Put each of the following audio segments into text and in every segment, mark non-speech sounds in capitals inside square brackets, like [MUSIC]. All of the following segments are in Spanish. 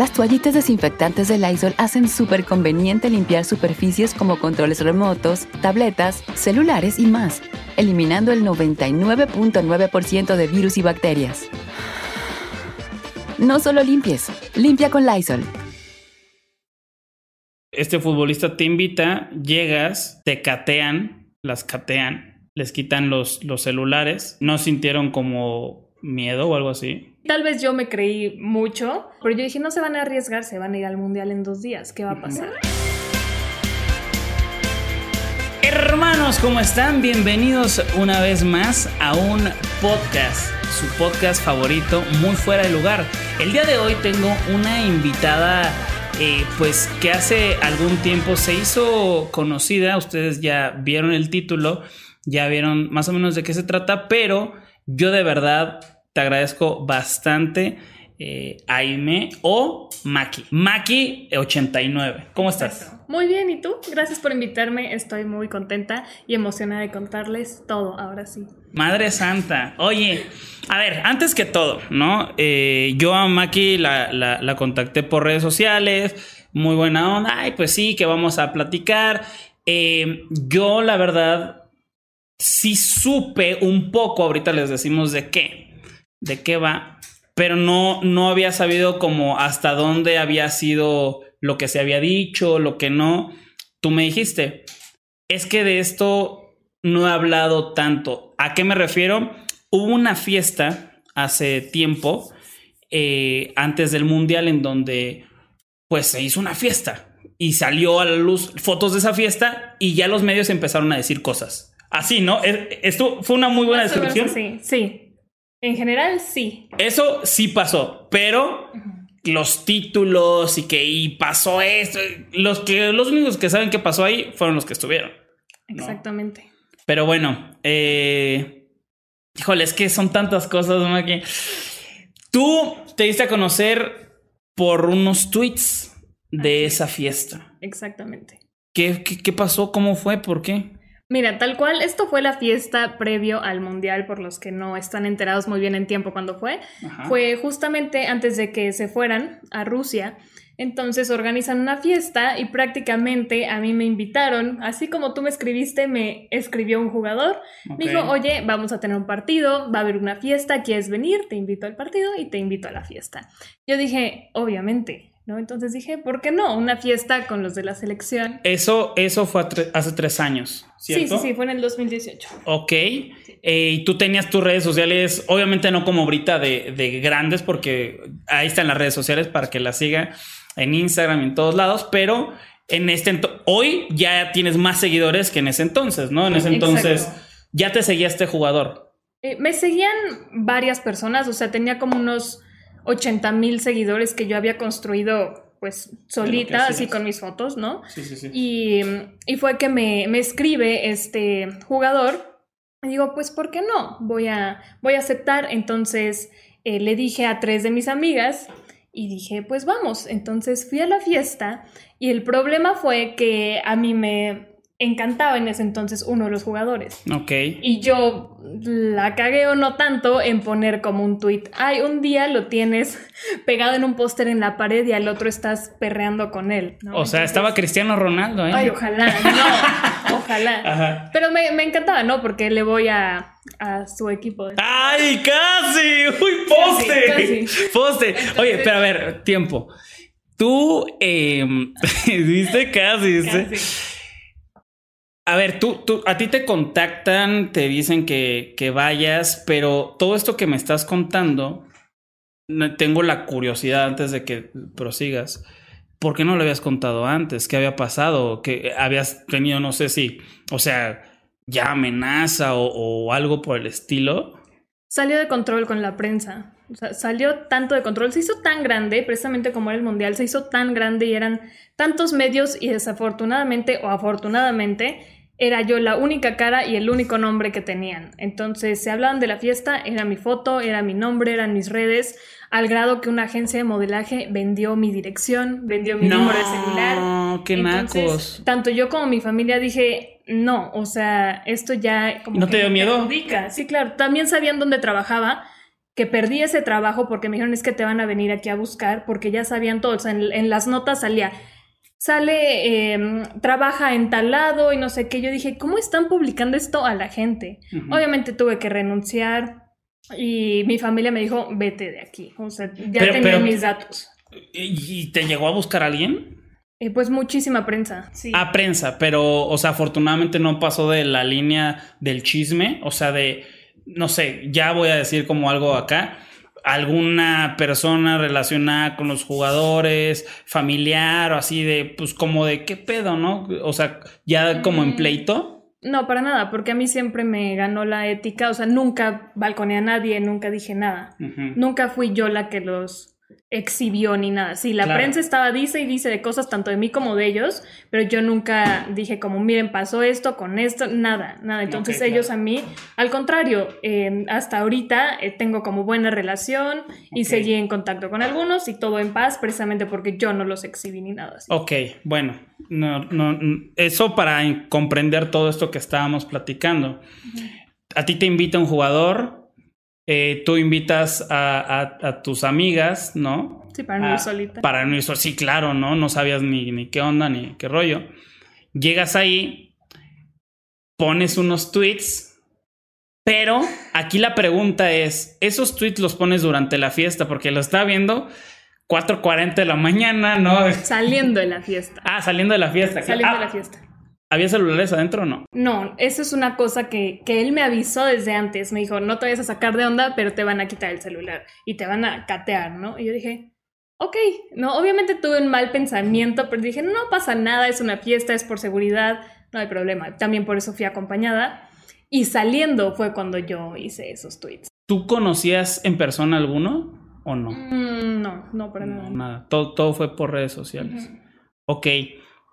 Las toallitas desinfectantes de Lysol hacen súper conveniente limpiar superficies como controles remotos, tabletas, celulares y más, eliminando el 99.9% de virus y bacterias. No solo limpies, limpia con Lysol. Este futbolista te invita, llegas, te catean, las catean, les quitan los, los celulares, no sintieron como miedo o algo así. Tal vez yo me creí mucho, pero yo dije, no se van a arriesgar, se van a ir al mundial en dos días, ¿qué va a pasar? [LAUGHS] Hermanos, ¿cómo están? Bienvenidos una vez más a un podcast, su podcast favorito, muy fuera de lugar. El día de hoy tengo una invitada, eh, pues que hace algún tiempo se hizo conocida, ustedes ya vieron el título, ya vieron más o menos de qué se trata, pero yo de verdad te agradezco bastante. Eh, Aime o Maki. Maki89. ¿Cómo estás? Muy bien, ¿y tú? Gracias por invitarme. Estoy muy contenta y emocionada de contarles todo, ahora sí. Madre Santa. Oye, a ver, antes que todo, ¿no? Eh, yo a Maki la, contacté por redes sociales. Muy buena onda. Ay, pues sí, que vamos a platicar. Eh, yo, la verdad, sí supe un poco. Ahorita les decimos de qué de qué va, pero no, no había sabido como hasta dónde había sido lo que se había dicho, lo que no. Tú me dijiste, es que de esto no he hablado tanto. ¿A qué me refiero? Hubo una fiesta hace tiempo, eh, antes del Mundial, en donde pues se hizo una fiesta y salió a la luz fotos de esa fiesta y ya los medios empezaron a decir cosas. Así, ¿no? Esto fue una muy buena descripción. Sí, sí. En general, sí. Eso sí pasó, pero los títulos y que y pasó esto, los que los únicos que saben qué pasó ahí fueron los que estuvieron. Exactamente. Pero bueno, eh, híjole, es que son tantas cosas, ¿no? Que tú te diste a conocer por unos tweets de esa fiesta. Exactamente. ¿Qué, qué, qué pasó? ¿Cómo fue? ¿Por qué? Mira, tal cual, esto fue la fiesta previo al Mundial, por los que no están enterados muy bien en tiempo cuando fue. Fue justamente antes de que se fueran a Rusia. Entonces organizan una fiesta y prácticamente a mí me invitaron, así como tú me escribiste, me escribió un jugador, me dijo, oye, vamos a tener un partido, va a haber una fiesta, ¿quieres venir? Te invito al partido y te invito a la fiesta. Yo dije, obviamente, entonces dije, ¿por qué no? Una fiesta con los de la selección. Eso, eso fue hace tres años, ¿cierto? Sí, sí, sí, fue en el 2018. Ok. Eh, y tú tenías tus redes sociales, obviamente no como Brita de, grandes, porque ahí están las redes sociales para que las siga en Instagram y en todos lados, pero en este hoy ya tienes más seguidores que en ese entonces, ¿no? En ese entonces ya te seguía este jugador. Eh, me seguían varias personas, o sea, tenía como unos 80 mil seguidores que yo había construido pues solita, así con mis fotos, ¿no? Sí, sí, sí. Y, y fue que me, me, escribe este jugador y digo, pues, ¿por qué no? Voy a, voy a aceptar. Entonces eh, le dije a tres de mis amigas y dije, pues vamos. Entonces fui a la fiesta y el problema fue que a mí me, encantaba en ese entonces uno de los jugadores. Ok. Y yo la cagué o no tanto en poner como un tweet, ay, un día lo tienes [LAUGHS] pegado en un póster en la pared y al otro estás perreando con él. O sea, estaba Cristiano Ronaldo, ¿eh? Ay, ojalá, no, [LAUGHS] ojalá. Ajá. Pero me, encantaba, ¿no? Porque le voy a, a su equipo. ¡Ay, casi! ¡Uy, poste! [LAUGHS] Poste. Oye, pero a ver, tiempo. Tú, eh, ¿viste casi? casi. A ver, tú, tú, a ti te contactan, te dicen que, que vayas, pero todo esto que me estás contando tengo la curiosidad antes de que prosigas. ¿Por qué no lo habías contado antes? ¿Qué había pasado? ¿Que habías tenido, no sé si, o sea, ya amenaza o, algo por el estilo? Salió de control con la prensa. O sea, salió tanto de control, se hizo tan grande, precisamente como era el Mundial, se hizo tan grande y eran tantos medios y desafortunadamente o afortunadamente era yo la única cara y el único nombre que tenían. Entonces se hablaban de la fiesta, era mi foto, era mi nombre, eran mis redes, al grado que una agencia de modelaje vendió mi dirección, vendió mi número de celular. No, qué nacos. Tanto yo como mi familia dije, no, o sea, esto ya... ¿No te dio miedo? Sí, claro. También sabían dónde trabajaba, que perdí ese trabajo porque me dijeron es que te van a venir aquí a buscar, porque ya sabían todo. O sea, en las notas salía sale, em, trabaja en tal lado y no sé qué. Yo dije, ¿cómo están publicando esto a la gente? Obviamente tuve que renunciar y mi familia me dijo, vete de aquí. O sea, ya tenía mis datos. ¿Y te llegó a buscar alguien? Eh, pues muchísima prensa, sí. A prensa, pero, o sea, afortunadamente no pasó de la línea del chisme, o sea, de, no sé, ya voy a decir como algo acá alguna persona relacionada con los jugadores, familiar o así de, pues como de qué pedo, ¿no? O sea, ya como en mm. pleito. No, para nada, porque a mí siempre me ganó la ética, o sea, nunca balconeé a nadie, nunca dije nada. Nunca fui yo la que los exhibió ni nada. Sí, la prensa estaba dice y dice de cosas tanto de mí como de ellos, pero yo nunca dije como, miren, pasó esto con esto, nada, nada. Entonces ellos a mí, al contrario, em, hasta ahorita eh, tengo como buena relación y seguí en contacto con algunos y todo en paz, precisamente porque yo no los exhibí ni nada. Así. Ok, bueno, no, no, eso para comprender todo esto que estábamos platicando. A ti te invita un jugador, eh, tú invitas a, tus amigas, ¿no? Sí, para no ir solita. Para no ir solita, sí, claro, ¿no? No sabías ni, ni qué onda, ni qué rollo. Llegas ahí, pones unos tweets, pero aquí la pregunta es, ¿esos tweets los pones durante la fiesta? Porque lo está viendo 4.40 de la mañana, ¿no? Saliendo de la fiesta. Ah, saliendo de la fiesta. Saliendo de la fiesta. ¿Había celulares adentro o no? No, eso es una cosa que, que, él me avisó desde antes. Me dijo, no te vayas a sacar de onda, pero te van a quitar el celular y te van a catear, ¿no? Y yo dije, ok, no, obviamente tuve un mal pensamiento, pero dije, no pasa nada, es una fiesta, es por seguridad, no hay problema. También por eso fui acompañada. Y saliendo fue cuando yo hice esos tweets. ¿Tú conocías en persona alguno o no? Mm, no, no, para nada. Nada, todo, todo fue por redes sociales. Ok.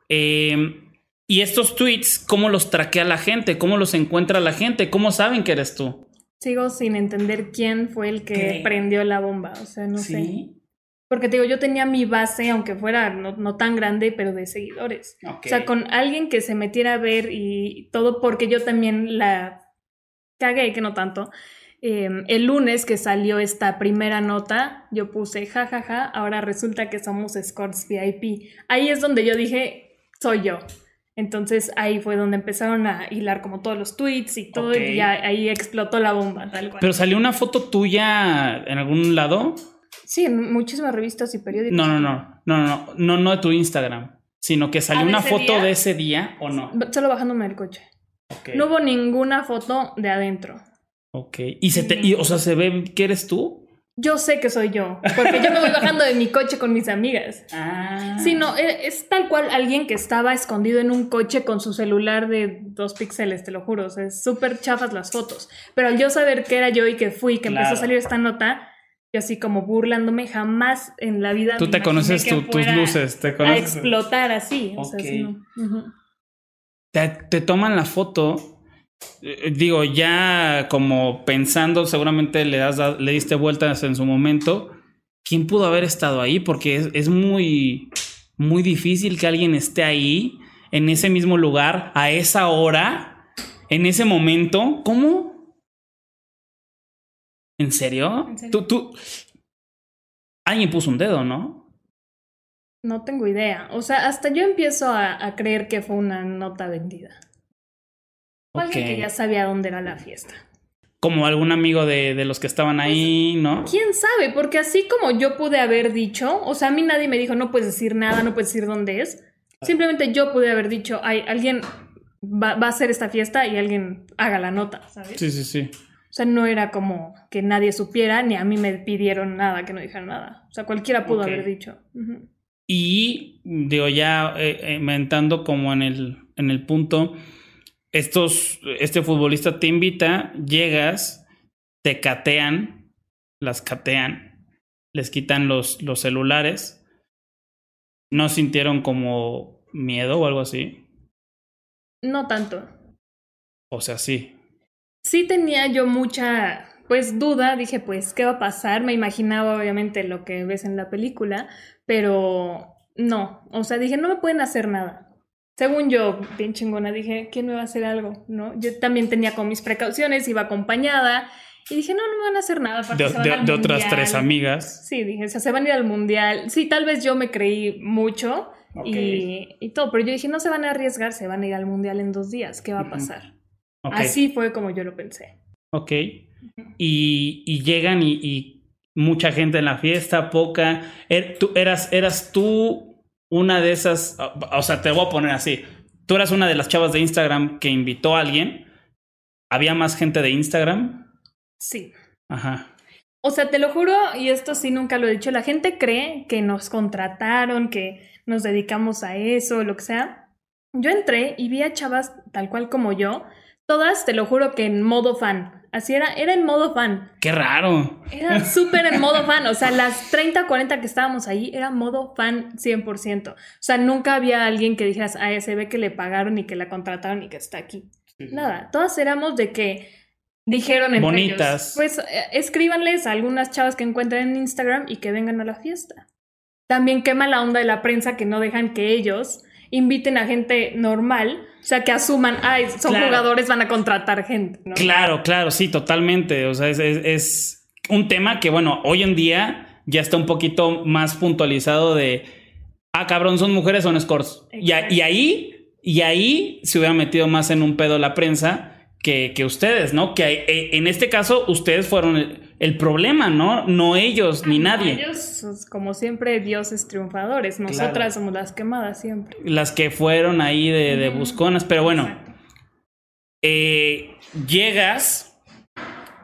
Eh, y estos tweets, ¿cómo los traquea la gente? ¿Cómo los encuentra la gente? ¿Cómo saben que eres tú? Sigo sin entender quién fue el que prendió la bomba. O sea, no sé. Porque te digo, yo tenía mi base, aunque fuera no, tan grande, pero de seguidores. O sea, con alguien que se metiera a ver y todo, porque yo también la cagué, que no tanto. Em, el lunes que salió esta primera nota, yo puse jajaja, ja, ja, ahora resulta que somos escorts VIP. Ahí es donde yo dije, soy yo. Entonces ahí fue donde empezaron a hilar como todos los tweets y todo, y ya ahí explotó la bomba, tal cual. ¿Pero salió una foto tuya en algún lado? Sí, en muchísimas revistas y periódicos. No, no, no, no, no, no, no de tu Instagram, sino que salió una foto de ese día o no. Solo bajándome del coche. No hubo ninguna foto de adentro. Ok. ¿Y se te, y, o sea, se ve que eres tú? Yo sé que soy yo, porque yo me voy bajando de mi coche con mis amigas. Ah. Sí, no, e, es, tal cual alguien que estaba escondido en un coche con su celular de dos píxeles, te lo juro, o sea, es súper chafas las fotos. Pero al yo saber que era yo y que fui, que empezó a salir esta nota, yo así como burlándome, jamás en la vida. Tú te conoces tus luces, te conoces. A explotar así, o sea, te, te toman la foto digo, ya como pensando, seguramente le, das, le diste vueltas en su momento. ¿Quién pudo haber estado ahí? Porque es, muy, muy difícil que alguien esté ahí, en ese mismo lugar, a esa hora, en ese momento. ¿Cómo? ¿En serio? Tú, tú. Alguien puso un dedo, ¿no? No tengo idea. O sea, hasta yo empiezo a creer que fue una nota vendida que ya sabía dónde era la fiesta. Como algún amigo de, los que estaban ahí, pues, ¿no? ¿Quién sabe? Porque así como yo pude haber dicho, o sea, a mí nadie me dijo, no puedes decir nada, no puedes decir dónde es. Simplemente yo pude haber dicho, hay alguien va, a hacer esta fiesta y alguien haga la nota, ¿sabes? Sí, sí, sí. sea, no era como que nadie supiera, ni a mí me pidieron nada, que no dijera nada. O sea, cualquiera pudo haber dicho. Y digo, ya eh, mentando como en el, en el punto, estos, este futbolista te invita, llegas, te catean, las catean, les quitan los, los celulares. ¿No sintieron como miedo o algo así? No tanto. O sea, sí. Sí tenía yo mucha, pues, duda. Dije, pues, ¿qué va a pasar? Me imaginaba, obviamente, lo que ves en la película, pero no. O sea, dije, no me pueden hacer nada. Según yo, bien chingona, dije, ¿quién me va a hacer algo? ¿No? Yo también tenía con mis precauciones, iba acompañada. Y dije, no, no me van a hacer nada. De, otras tres amigas. Sí, dije, o sea, se van a ir al mundial. Sí, tal vez yo me creí mucho y, todo, pero yo dije, no se van a arriesgar, se van a ir al mundial en dos días. ¿Qué va a pasar? Así fue como yo lo pensé. Ok. y, y, llegan y, y, mucha gente en la fiesta, poca. Er, tú, eras, eras tú una de esas, o sea, te voy a poner así. Tú eras una de las chavas de Instagram que invitó a alguien. ¿Había más gente de Instagram? Sí. Ajá. O sea, te lo juro, y esto sí nunca lo he dicho, la gente cree que nos contrataron, que nos dedicamos a eso, lo que sea. Yo entré y vi a chavas tal cual como yo, todas, te lo juro que en modo fan. Así era, era en modo fan. Qué raro. Era súper en modo fan. O sea, las 30, 40 que estábamos ahí era modo fan 100%. O sea, nunca había alguien que dijeras, ah, se ve que le pagaron y que la contrataron y que está aquí. Nada, todas éramos de que dijeron entre Bonitas. pues eh, escríbanles a algunas chavas que encuentren en Instagram y que vengan a la fiesta. También quema la onda de la prensa que no dejan que ellos inviten a gente normal, o sea, que asuman, ay, son jugadores, van a contratar gente. Claro, claro, sí, totalmente. O sea, es, un tema que, bueno, hoy en día ya está un poquito más puntualizado de, ah, cabrón, son mujeres, son scores. Y, y, ahí, y ahí se hubiera metido más en un pedo la prensa que, que ustedes, ¿no? Que eh, en este caso ustedes fueron el, problema, ¿no? No ellos ni nadie. Ellos, pues, como siempre, dioses triunfadores. Nosotras somos las quemadas siempre. Las que fueron ahí de, busconas, pero bueno. Eh, llegas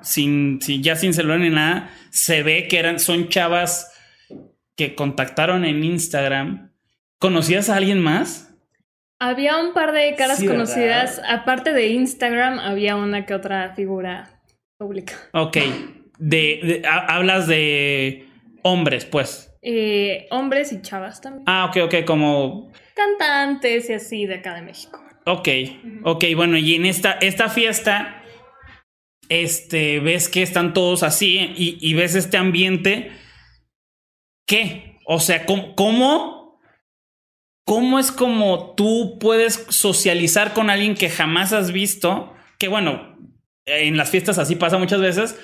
sin, ya sin celular ni nada. Se ve que eran, son chavas que contactaron en Instagram. ¿Conocías a alguien más? Había un par de caras conocidas. Aparte de Instagram, había una que otra figura pública. Ok. De, hablas de hombres, pues. Eh, hombres y chavas también. Ah, ok, ok, como. Cantantes y así de acá de México. Ok, ok, bueno, y en esta, esta fiesta, este, ves que están todos así y, y ves este ambiente. ¿Qué? O sea, ¿cómo, cómo ¿Cómo es como tú puedes socializar con alguien que jamás has visto? Que bueno, en las fiestas así pasa muchas veces,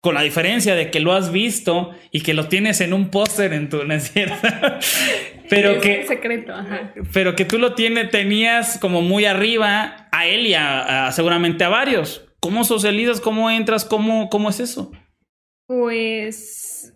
con la diferencia de que lo has visto y que lo tienes en un póster en tu, ¿no [LAUGHS] pero que secreto, ajá. pero que tú lo tienes, tenías como muy arriba a él y a, seguramente a varios. ¿Cómo socializas? ¿Cómo entras? ¿Cómo, cómo es eso? Pues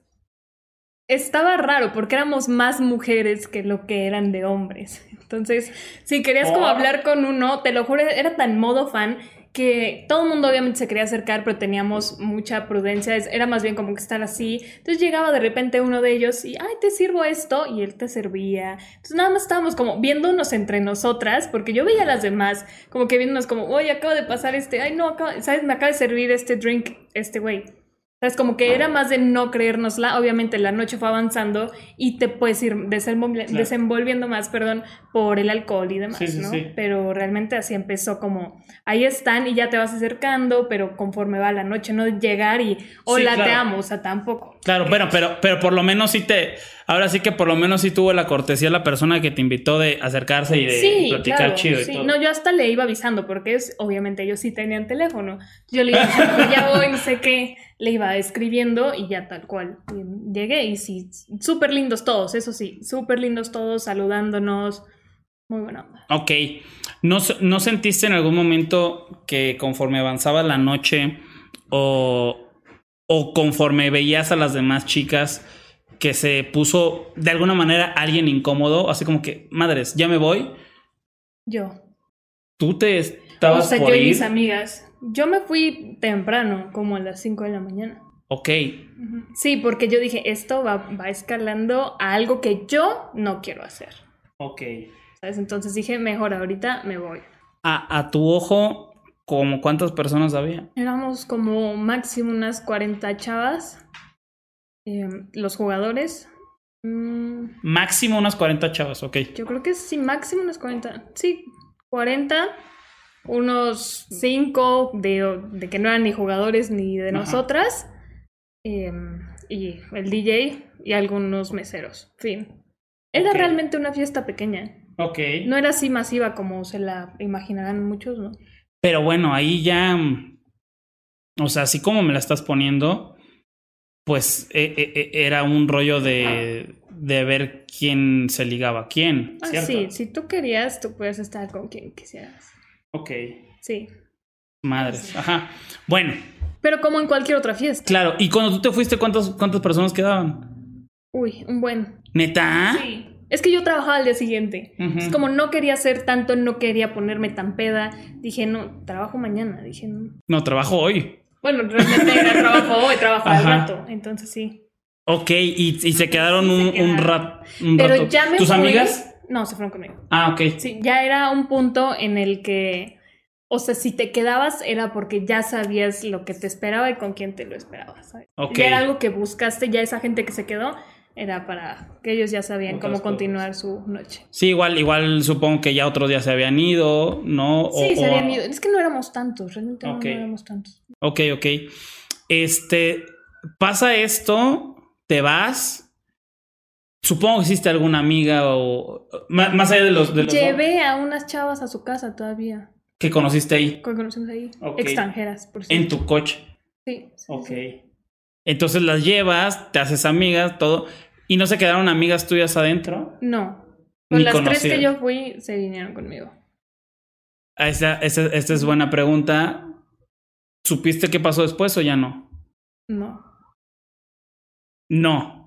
estaba raro porque éramos más mujeres que lo que eran de hombres. Entonces, si querías como oh. hablar con uno, te lo juro, era tan modo fan que todo el mundo obviamente se quería acercar, pero teníamos mucha prudencia, era más bien como que estar así. Entonces llegaba de repente uno de ellos y, ay, te sirvo esto, y él te servía. Entonces nada más estábamos como viéndonos entre nosotras, porque yo veía a las demás, como que viéndonos como, oye, acaba de pasar este, ay, no, ¿sabes? Me acaba de servir este drink, este güey. Es como que era más de no creérnosla. Obviamente la noche fue avanzando y te puedes ir desenvolviendo más, perdón, por el alcohol y demás, ¿no? Pero realmente así empezó como, ahí están y ya te vas acercando, pero conforme va la noche, no llegar y, hola, te amo, o sea, tampoco. Claro, bueno, pero, pero por lo menos sí te, ahora sí que por lo menos sí tuvo la cortesía la persona que te invitó de acercarse y de platicar chido y todo. No, yo hasta le iba avisando porque es, obviamente ellos sí tenían teléfono. Yo le iba diciendo, ya voy, no sé qué le iba escribiendo y ya tal cual. llegué y sí, súper lindos todos, eso sí, súper lindos todos, saludándonos. Muy buena onda. Ok. ¿No, ¿No sentiste en algún momento que conforme avanzaba la noche o, o conforme veías a las demás chicas que se puso de alguna manera alguien incómodo? Así como que, madres, ya me voy. Yo. tú te estabas o sea, por yo y ir. mis amigas. Yo me fui temprano, como a las 5 de la mañana. Ok. Sí, porque yo dije, esto va, va escalando a algo que yo no quiero hacer. ok. ¿Sabes? Entonces dije, mejor ahorita me voy. A, a tu ojo, ¿como cuántas personas había? Éramos como máximo unas 40 chavas. eh, los jugadores. mm, Máximo unas 40 chavas, ok. yo creo que sí, máximo unos 40. Sí, 40. Unos 5 de, de que no eran ni jugadores ni de Ajá. nosotras. eh, y el DJ y algunos meseros. Fin. Era realmente una fiesta pequeña. Ok. No era así masiva como se la imaginarán muchos, ¿no? Pero bueno, ahí ya. O sea, así como me la estás poniendo, pues eh, eh, eh, era un rollo de, de ver quién se ligaba a quién. Ah, ¿cierto? sí, si tú querías, tú puedes estar con quien quisieras. Ok. Sí. Madres. Ajá. Bueno, Pero como en cualquier otra fiesta. claro. ¿Y cuando tú te fuiste, cuántas, cuántas personas quedaban? Uy, un buen. ¿Neta? Sí. Es que yo trabajaba al día siguiente. Es como no quería hacer tanto, no quería ponerme tan peda. Dije, no, trabajo mañana. Dije, no. No, trabajo hoy. Bueno, realmente era trabajo hoy, trabajo al rato. Entonces sí. Ok, y, y se quedaron Sí, se un, un, quedaron. rat- un Pero rato. ya me ¿Tus fui- amigas? No, se fueron conmigo. Ah, ok. Sí, ya era un punto en el que, o sea, si te quedabas era porque ya sabías lo que te esperaba y con quién te lo esperabas. ¿sabes? Ok. Ya era algo que buscaste, ya esa gente que se quedó era para que ellos ya sabían Otras cómo cosas. continuar su noche. Sí, igual, igual supongo que ya otros días se habían ido, ¿no? O- Sí, se o- habían ido. Es que no éramos tantos, realmente no- no, éramos tantos. Ok, ok. Este, pasa esto, te vas. Supongo que hiciste alguna amiga o más, más allá de los, de los Llevé a unas chavas a su casa todavía, que conociste ahí que conocimos ahí, extranjeras, por en cierto. tu coche. Sí, sí, Ok. sí. Entonces las llevas, te haces amigas, todo. ¿Y no se quedaron amigas tuyas adentro? No. Con las tres que yo fui, se vinieron conmigo. Ah, Esta, esta- esta es buena pregunta. ¿Supiste qué pasó después o ya no? No. No.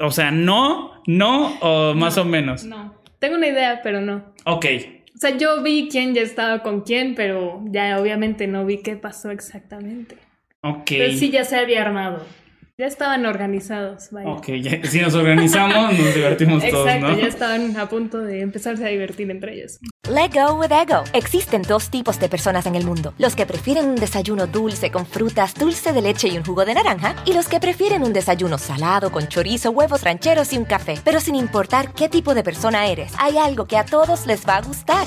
O sea, no, no o más No, o menos. No. Tengo una idea, pero no. Ok. O sea, yo vi quién ya estaba con quién, pero ya obviamente no vi qué pasó exactamente. Ok. Pero sí ya se había armado. Ya estaban organizados, vaya. Ok, ya- si nos organizamos, nos divertimos todos, Exacto, ¿no? ya estaban a punto de empezarse a divertir entre ellos. Let go with ego. Existen dos tipos de personas en el mundo: los que prefieren un desayuno dulce con frutas, dulce de leche y un jugo de naranja, y los que prefieren un desayuno salado con chorizo, huevos rancheros y un café. Pero sin importar qué tipo de persona eres, hay algo que a todos les va a gustar.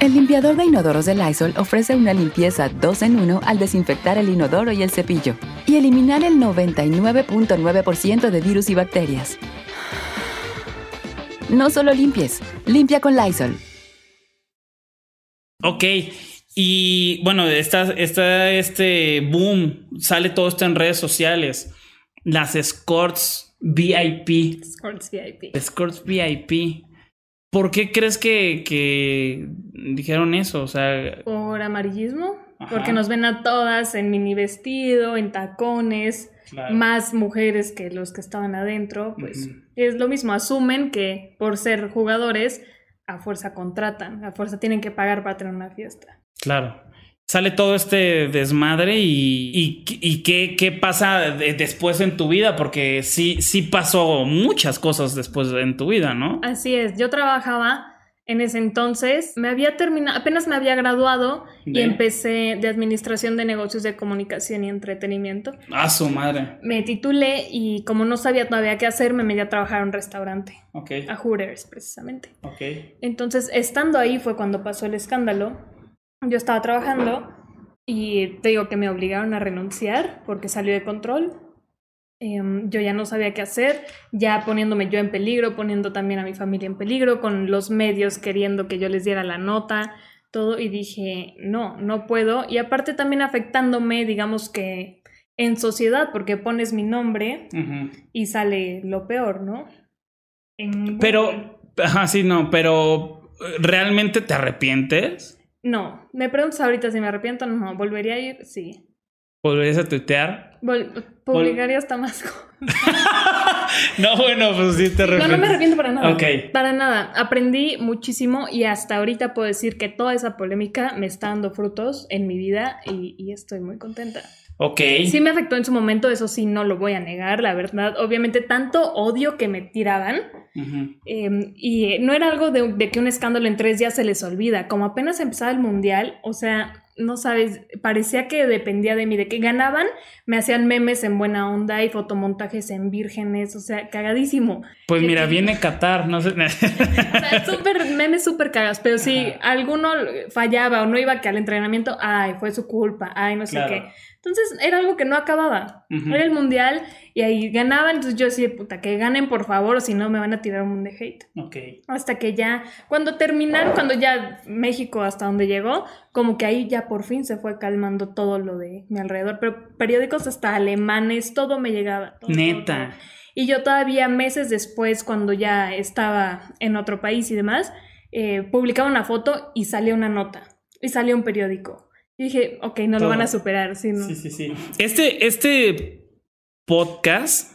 El limpiador de inodoros de Lysol ofrece una limpieza 2 en 1 al desinfectar el inodoro y el cepillo y eliminar el 99.9% de virus y bacterias. No solo limpies, limpia con Lysol. Ok. Y bueno, está, está este boom, sale todo esto en redes sociales. Las escorts VIP. Sports VIP. Escorts VIP. ¿Por qué crees que, que dijeron eso? O sea, Por amarillismo, Ajá. porque nos ven a todas en mini vestido, en tacones, Claro. más mujeres que los que estaban adentro, pues es lo mismo, asumen que por ser jugadores a fuerza contratan, a fuerza tienen que pagar para tener una fiesta. claro. Sale todo este desmadre y, y, y qué, qué pasa de- después en tu vida, porque sí, sí pasó muchas cosas después en tu vida, ¿no? Así es, yo trabajaba en ese entonces, me había terminado, apenas me había graduado y empecé de administración de negocios de comunicación y entretenimiento. A su madre. Me titulé y como no sabía todavía qué hacer, me metí a trabajar en un restaurante, Ok. a Hooters precisamente. Ok. Entonces, estando ahí fue cuando pasó el escándalo. Yo estaba trabajando y te digo que me obligaron a renunciar porque salió de control. Em, yo ya no sabía qué hacer, ya poniéndome yo en peligro, poniendo también a mi familia en peligro, con los medios queriendo que yo les diera la nota. todo y dije, no, no puedo. Y aparte también afectándome, digamos que en sociedad, porque pones mi nombre y sale lo peor, ¿no? pero, ajá, sí, no, pero ¿realmente te arrepientes? No, me preguntas ahorita si me arrepiento, no, volvería a ir, sí. ¿Volverías a tuitear? publicaría hasta más [LAUGHS] no, bueno, pues sí te arrepiento. No, no me arrepiento para nada. Ok. Para nada. Aprendí muchísimo y hasta ahorita puedo decir que toda esa polémica me está dando frutos en mi vida y, estoy muy contenta. Ok. Sí me afectó en su momento, eso sí, no lo voy a negar, la verdad. Obviamente, tanto odio que me tiraban. Em, y no era algo de, de, que un escándalo en tres días se les olvida. Como apenas empezaba el mundial, o sea, no sabes, parecía que dependía de mí, de que ganaban, me hacían memes en buena onda y fotomontajes en vírgenes, o sea, cagadísimo. Pues mira, viene Qatar, no sé. [LAUGHS] súper, memes súper cagados, pero si alguno fallaba o no iba que al entrenamiento, ay, fue su culpa, ay, no sé qué. Entonces era algo que no acababa. Era el mundial y ahí ganaban. Entonces yo decía, puta, que ganen por favor o si no me van a tirar un mundo de hate. Ok. Hasta que ya, cuando terminaron, cuando ya México hasta donde llegó, como que ahí ya por fin se fue calmando todo lo de mi alrededor. Pero periódicos hasta alemanes, todo me llegaba. Neta. Y yo todavía meses después, cuando ya estaba en otro país y demás, eh, publicaba una foto y salía una nota. Y salía un periódico. Y dije, ok, no lo van a superar. Sí, sí, sí, sí. Este, este podcast,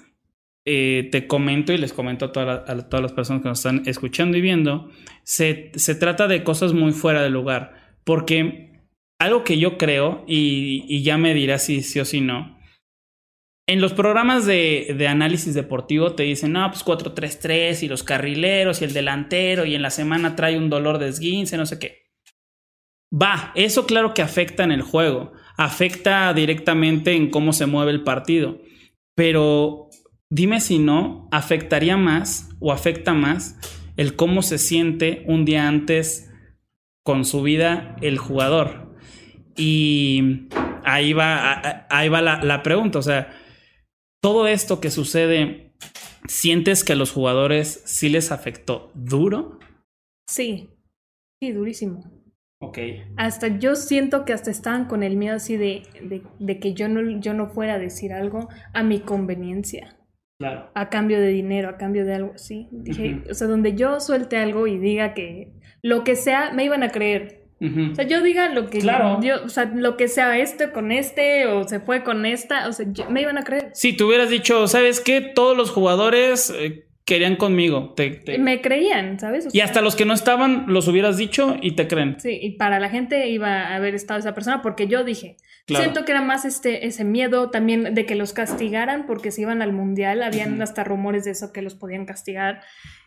eh, te comento y les comento a, todas las personas que nos están escuchando y viendo, se, trata de cosas muy fuera de lugar. Porque algo que yo creo, y, ya me dirás si sí o si no, en los programas de, de, análisis deportivo te dicen, no, pues 4-3-3 y los carrileros y el delantero y en la semana trae un dolor de esguince, no sé qué. Va, eso claro que afecta en el juego, afecta directamente en cómo se mueve el partido, pero dime si no, afectaría más o afecta más el cómo se siente un día antes con su vida el jugador. Y ahí va, ahí va la, la pregunta, o sea, todo esto que sucede, ¿sientes que a los jugadores sí les afectó duro? Sí, sí, durísimo. Ok. Hasta yo siento que hasta estaban con el miedo así de, de, que yo no, yo no fuera a decir algo a mi conveniencia. Claro. A cambio de dinero, a cambio de algo así. Dije, o sea, donde yo suelte algo y diga que lo que sea, me iban a creer. O sea, yo diga lo que claro. yo, o sea, lo que sea este con este o se fue con esta, o sea, me iban a creer. Si tú hubieras dicho, ¿sabes qué? Todos los jugadores eh, querían conmigo. Me creían, ¿sabes? y hasta los que no estaban los hubieras dicho y te creen. Sí, y para la gente iba a haber estado esa persona porque yo dije, siento que era más este, ese miedo también de que los castigaran porque si iban al mundial, habían hasta rumores de eso que los podían castigar.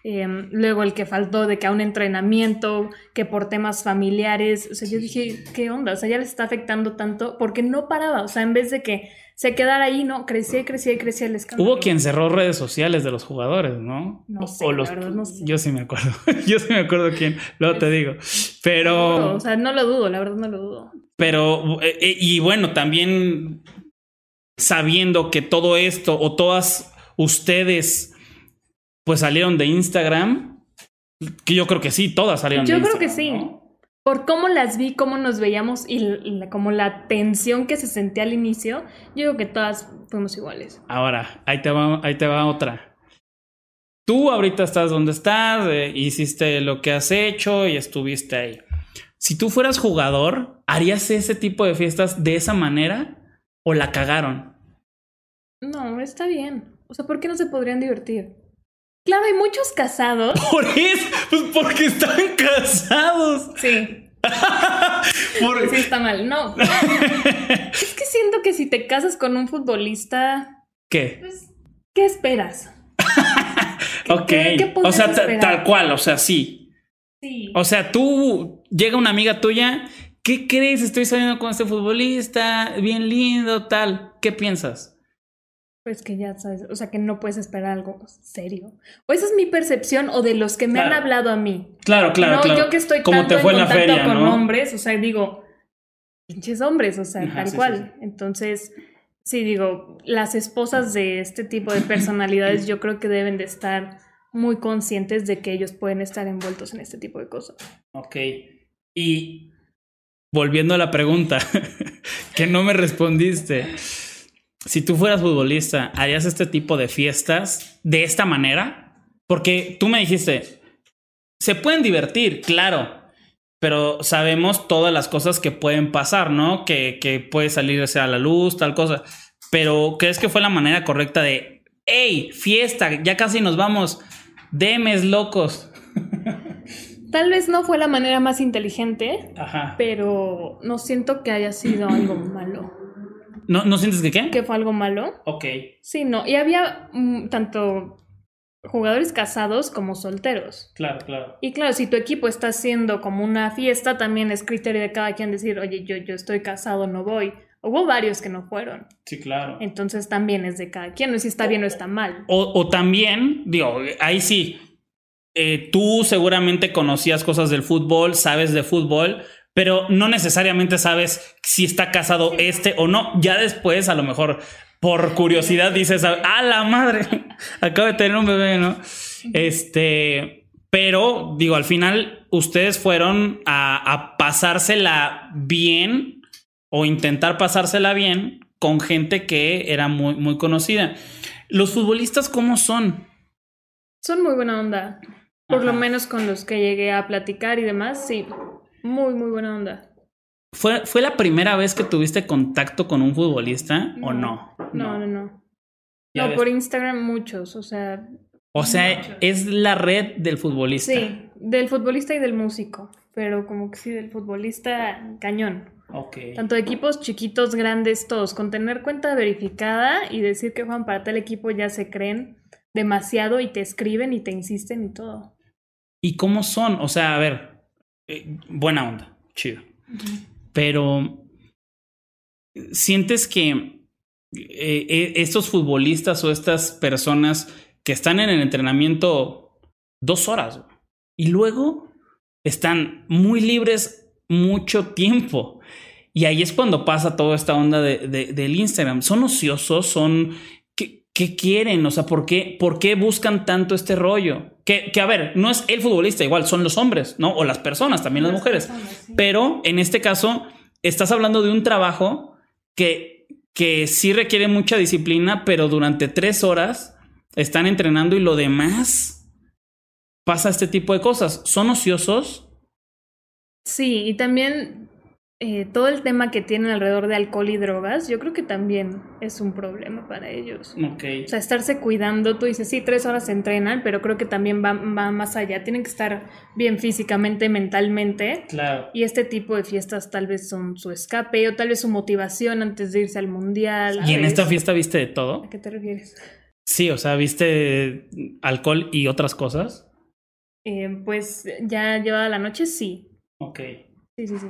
Em, luego el que faltó de que a un entrenamiento, que por temas familiares, o sea, yo dije, ¿qué onda? O sea, ya les está afectando tanto porque no paraba, o sea, en vez de que se quedara ahí, ¿no? Crecía y crecía y crecía el escándalo. Hubo quien cerró redes sociales de los jugadores, ¿no? No sé, la verdad no sé. Yo sí me acuerdo. [LAUGHS] Yo sí me acuerdo quién. Luego te digo. Pero... o sea, no lo dudo, la verdad no lo dudo. Pero, eh, eh, y bueno, también sabiendo que todo esto o todas ustedes pues salieron de Instagram, que yo creo que sí, todas salieron de Instagram. Yo creo que sí por cómo las vi, cómo nos veíamos y, como la tensión que se sentía al inicio, yo creo que todas fuimos iguales. Ahora, ahí te va, ahí te va otra. Tú ahorita estás donde estás, eh, hiciste lo que has hecho y estuviste ahí. Si tú fueras jugador, ¿harías ese tipo de fiestas de esa manera o la cagaron? No, está bien. O sea, ¿por qué no se podrían divertir? Claro, hay muchos casados. [LAUGHS] ¿Por eso? Pues porque están casados. Sí. [LAUGHS] Sí, está mal. No. [LAUGHS] es que siento que si te casas con un futbolista. ¿Qué? Pues, ¿qué esperas? ok. o sea, tal cual, o sea, sí. Sí. O sea, tú llega una amiga tuya. ¿Qué crees? Estoy saliendo con este futbolista, bien lindo, tal. ¿Qué piensas? Pues que ya sabes, o sea, que no puedes esperar algo serio. O esa es mi percepción o de los que me han hablado a mí. Claro, claro, no, yo que estoy tanto en contacto con hombres, o sea, digo, pinches hombres, o sea, tal cual. Entonces, sí, digo, las esposas de este tipo de personalidades yo creo que deben de estar muy conscientes de que ellos pueden estar envueltos en este tipo de cosas. Ok. Y volviendo a la pregunta [LAUGHS] que no me respondiste. Si tú fueras futbolista, ¿harías este tipo de fiestas de esta manera? Porque tú me dijiste, se pueden divertir, claro, pero sabemos todas las cosas que pueden pasar, ¿no? Que, que puede salirse a la luz, tal cosa. Pero ¿crees que fue la manera correcta de, hey, fiesta, ya casi nos vamos, demes locos? [LAUGHS] Tal vez no fue la manera más inteligente, pero no siento que haya sido algo malo. ¿No, ¿No sientes que qué? Que fue algo malo. Ok. Sí, no. Y había mm, tanto jugadores casados como solteros. Claro, claro. Y claro, si tu equipo está haciendo como una fiesta, también es criterio de cada quien decir, oye, yo, yo estoy casado, no voy. Hubo varios que no fueron. Sí, claro. Entonces también es de cada quien, no si está bien o está mal. O, o también, digo, ahí sí, eh, tú seguramente conocías cosas del fútbol, sabes de fútbol, pero no necesariamente sabes si está casado este o no. Ya después, a lo mejor, por curiosidad, dices, ¡ah, la madre! [LAUGHS] Acabo de tener un bebé, ¿no? Este, pero digo, al final, ustedes fueron a, a pasársela bien o intentar pasársela bien con gente que era muy, muy conocida. ¿Los futbolistas cómo son? Son muy buena onda. Por lo menos con los que llegué a platicar y demás, sí. Muy, muy buena onda. ¿Fue, ¿Fue la primera vez que tuviste contacto con un futbolista o no? No, no, no. No, por Instagram muchos, o sea. O sea, es la red del futbolista. Sí, del futbolista y del músico, pero como que sí, del futbolista cañón. Ok. Tanto equipos chiquitos, grandes, todos, con tener cuenta verificada y decir que juegan para tal equipo ya se creen demasiado y te escriben y te insisten y todo. ¿Y cómo son? O sea, a ver, eh, buena onda, chido. Pero, ¿sientes que eh, eh, estos futbolistas o estas personas que están en el entrenamiento dos horas y luego están muy libres mucho tiempo? Y ahí es cuando pasa toda esta onda de, del Instagram. Son ociosos, son ¿Qué quieren? O sea, ¿por qué, ¿por qué buscan tanto este rollo? Que, que, a ver, no es el futbolista, igual son los hombres, ¿no? O las personas, también las, mujeres. Pero en este caso, estás hablando de un trabajo que, que sí requiere mucha disciplina, pero durante tres horas están entrenando y lo demás pasa este tipo de cosas. ¿Son ociosos? Sí, y también eh, todo el tema que tienen alrededor de alcohol y drogas, yo creo que también es un problema para ellos. Okay. O sea, estarse cuidando, tú dices, sí, tres horas se entrenan, pero creo que también va, va, más allá. Tienen que estar bien físicamente, mentalmente. Claro. Y este tipo de fiestas tal vez son su escape o tal vez su motivación antes de irse al mundial. ¿Y en esta fiesta viste de todo? ¿A qué te refieres? Sí, o sea, ¿viste alcohol y otras cosas? Eh, pues ya llevada la noche, sí. Ok. Sí, sí, sí.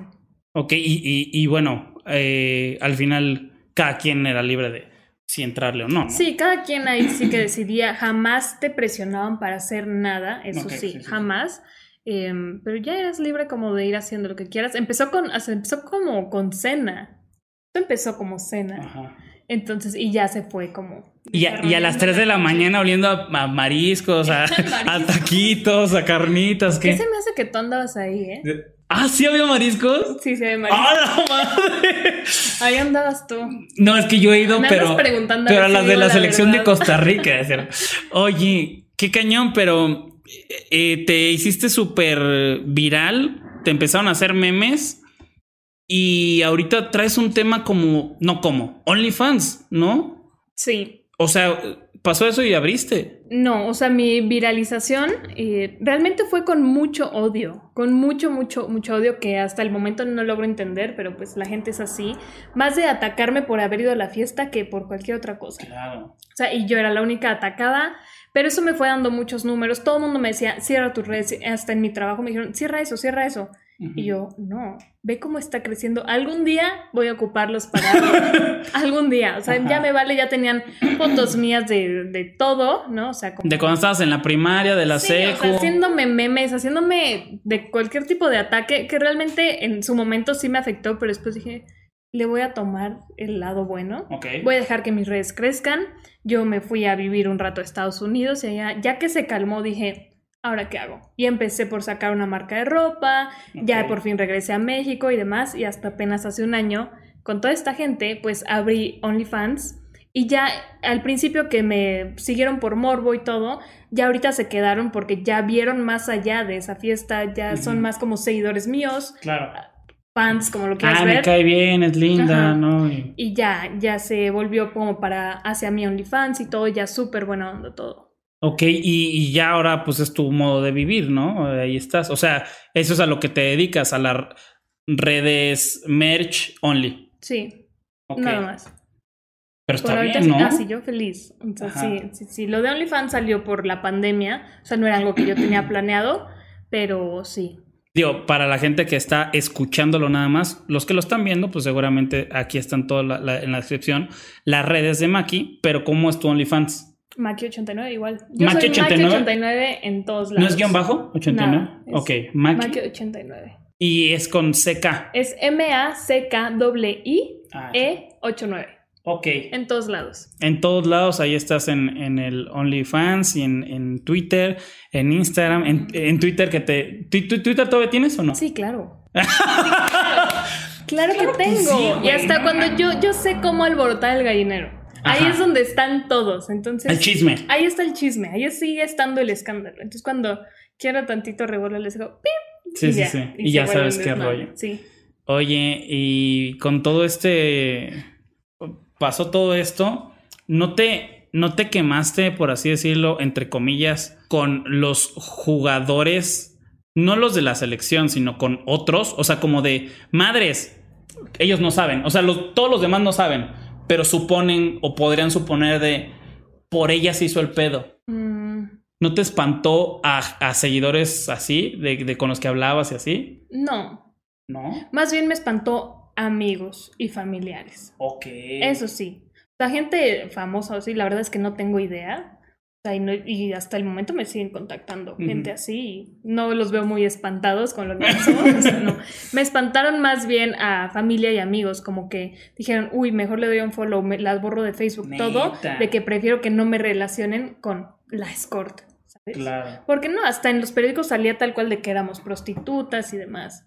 Ok, y, y, bueno, eh, al final cada quien era libre de si entrarle o no, Sí, cada quien ahí sí que decidía, jamás te presionaban para hacer nada, eso sí, jamás. Em, pero ya eras libre como de ir haciendo lo que quieras. Empezó con, empezó como con cena. empezó como cena. Ajá. Entonces, y ya se fue como. Y a, y a las 3 de la mañana oliendo a, mariscos, a, [LAUGHS] a, taquitos, a carnitas. ¿Qué se me hace que tú andabas ahí, eh? Ah, ¿sí había mariscos? Sí, sí había mariscos. ¡Ah, la madre! Ahí andabas tú. No, es que yo he ido, me pero. Pero a las de la, selección verdad. de Costa Rica. [LAUGHS] Oye, qué cañón, pero eh, te hiciste súper viral. Te empezaron a hacer memes. Y ahorita traes un tema como. No como. OnlyFans, ¿no? Sí. O sea, pasó eso y abriste. No, o sea, mi viralización eh, realmente fue con mucho odio, con mucho, mucho, mucho odio que hasta el momento no logro entender, pero pues la gente es así. Más de atacarme por haber ido a la fiesta que por cualquier otra cosa. Claro. O sea, y yo era la única atacada, pero eso me fue dando muchos números. Todo el mundo me decía, cierra tus redes, hasta en mi trabajo me dijeron, cierra eso, cierra eso. Uh -huh. Y yo, no, ve cómo está creciendo. Algún día voy a ocuparlos para [LAUGHS] algún día. O sea, Ajá. ya me vale, ya tenían fotos mías de, de todo, ¿no? O sea, como... De cuando estabas en la primaria, de la sí, secu. O sea, haciéndome memes, haciéndome de cualquier tipo de ataque que realmente en su momento sí me afectó, pero después dije, le voy a tomar el lado bueno. Okay. Voy a dejar que mis redes crezcan. Yo me fui a vivir un rato a Estados Unidos y allá, ya que se calmó, dije, ¿ahora qué hago? Y empecé por sacar una marca de ropa, ya por fin regresé a México y demás, y hasta apenas hace un año, con toda esta gente, pues abrí OnlyFans. Y ya al principio que me siguieron por morbo y todo, ya ahorita se quedaron porque ya vieron más allá de esa fiesta, ya son más como seguidores míos, Claro. fans, como lo quieras Ah, ver. me cae bien, es linda, Ajá. ¿no? Y- Y ya, ya se volvió como para hacia mi OnlyFans y todo, ya súper buena onda todo. Ok, y, y ya ahora pues es tu modo de vivir, ¿no? Ahí estás. O sea, eso es a lo que te dedicas, a las redes merch only. Sí, Ok. nada más. Pero está bien, ¿no? Ah, sí, yo feliz. Sí, sí, sí. Lo de OnlyFans salió por la pandemia. O sea, no era algo que yo tenía [CLEARS THROAT] planeado, pero sí. Digo, para la gente que está escuchándolo nada más, los que lo están viendo, pues seguramente aquí están todas en la descripción las redes de Maki, pero ¿cómo es tu OnlyFans? Maki89 igual. Yo Maki soy 89. Maki89 en todos lados. ¿No es guion bajo? 89. Nada, es ok, Maki. Maki89. Y es con CK. Es Ah, M-A-C-K-I-E-89. ok. En todos lados. En todos lados, ahí estás en, en el OnlyFans y en, en Twitter, en Instagram, en, en Twitter que te... ¿Tu- tu- ¿Twitter todavía tienes o no? Sí, claro. [LAUGHS] claro que tengo. sí, y hasta cuando yo, yo sé cómo alborotar el gallinero. Ahí es donde están todos. Entonces. El chisme. Ahí está el chisme. Ahí sigue estando el escándalo. Entonces, cuando quiero tantito revuelo, les digo ¡pim! Sí, y sí, ya, sí. y Y ya sabes qué rollo. Sí. Oye, y con todo este... Pasó todo esto, ¿no te, no te quemaste, por así decirlo, entre comillas, con los jugadores, no los de la selección, sino con otros? O sea, como de madres, ellos no saben, o sea, los- todos los demás no saben, pero suponen o podrían suponer de por ella se hizo el pedo. Mm, ¿No te espantó a, a seguidores así, de, de con los que hablabas y así? no. No. Más bien me espantó amigos y familiares. Ok. Eso sí. La gente famosa, sí, la verdad es que no tengo idea. Sea, y, no- y hasta el momento me siguen contactando gente así. y no los veo muy espantados con lo que pasó. [LAUGHS] o sea, no. Me espantaron más bien a familia y amigos, como que dijeron, uy, mejor le doy un follow, me las borro de Facebook, todo, de que prefiero que no me relacionen con la escort, ¿sabes? Claro. Porque no, hasta en los periódicos salía tal cual de que éramos prostitutas y demás.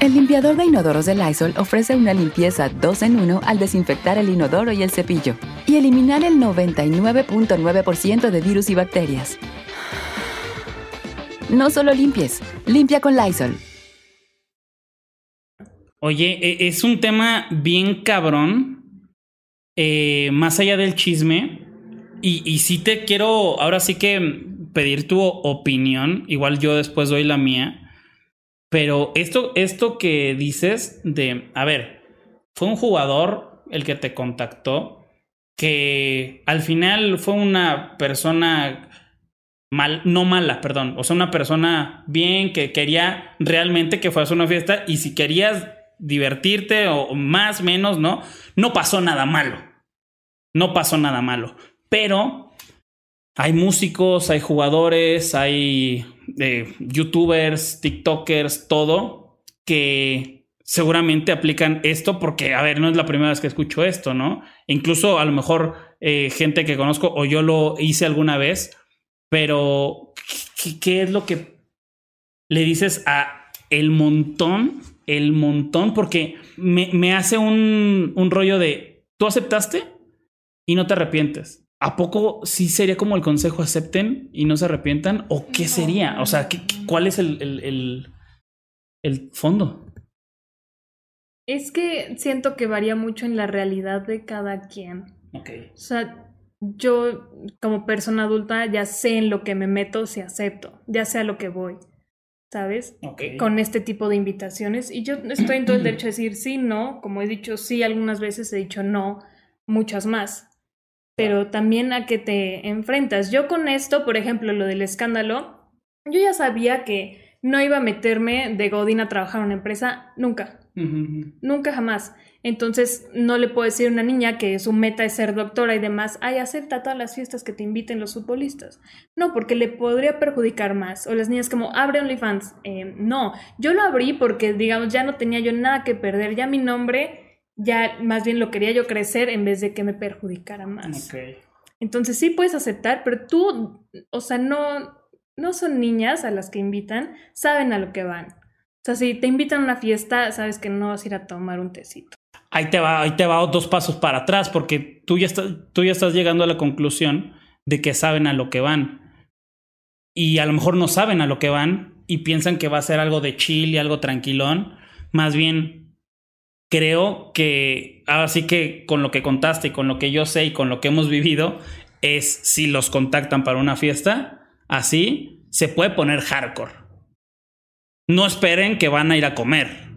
El limpiador de inodoros de Lysol ofrece una limpieza 2 en 1 al desinfectar el inodoro y el cepillo y eliminar el 99.9% de virus y bacterias. No solo limpies, limpia con Lysol. Oye, e- es un tema bien cabrón, eh, más allá del chisme, y, y sí te quiero, ahora sí que pedir tu opinión, igual yo después doy la mía, pero esto, esto que dices de, a ver, fue un jugador el que te contactó, que al final fue una persona mal, no mala, perdón, o sea, una persona bien que quería realmente que fueras a una fiesta y si querías divertirte o más, menos, ¿no? No pasó nada malo. No pasó nada malo. Pero hay músicos, hay jugadores, hay eh, youtubers, tiktokers, todo, que seguramente aplican esto porque, a ver, no es la primera vez que escucho esto, ¿no? Incluso a lo mejor eh, gente que conozco o yo lo hice alguna vez, pero ¿qué, qué es lo que le dices a el montón? El montón, porque me, me hace un, un rollo de, ¿tú aceptaste y no te arrepientes? ¿A poco sí sería como el consejo acepten y no se arrepientan? ¿O qué No, sería? O sea, ¿qué-. ¿cuál es el, el, el, el fondo? es que siento que varía mucho en la realidad de cada quien. Ok. O sea, yo como persona adulta ya sé en lo que me meto si acepto, ya sé a lo que voy, ¿sabes? Con este tipo de invitaciones. Y yo estoy en todo el derecho a decir sí, no, como he dicho sí algunas veces, he dicho no, muchas más. Pero también a que te enfrentas. Yo con esto, por ejemplo, lo del escándalo, yo ya sabía que no iba a meterme de Godín a trabajar en una empresa nunca. Nunca jamás. Entonces no le puedo decir a una niña que su meta es ser doctora y demás, ay, acepta todas las fiestas que te inviten los futbolistas. No, porque le podría perjudicar más. O las niñas como, abre OnlyFans. Eh, no, yo lo abrí porque, digamos, ya no tenía yo nada que perder. Ya mi nombre, ya más bien lo quería yo crecer en vez de que me perjudicara más. Entonces sí puedes aceptar, pero tú, o sea, no, no son niñas a las que invitan, saben a lo que van. O sea, si te invitan a una fiesta, sabes que no vas a ir a tomar un tecito ahí te va, ahí te va dos pasos para atrás, porque tú ya, estás, tú ya estás llegando a la conclusión de que saben a lo que van. Y a lo mejor no saben a lo que van y piensan que va a ser algo de chill y algo tranquilón. Más bien, creo que ahora sí que con lo que contaste y con lo que yo sé y con lo que hemos vivido, es si los contactan para una fiesta, así se puede poner hardcore. No esperen que van a ir a comer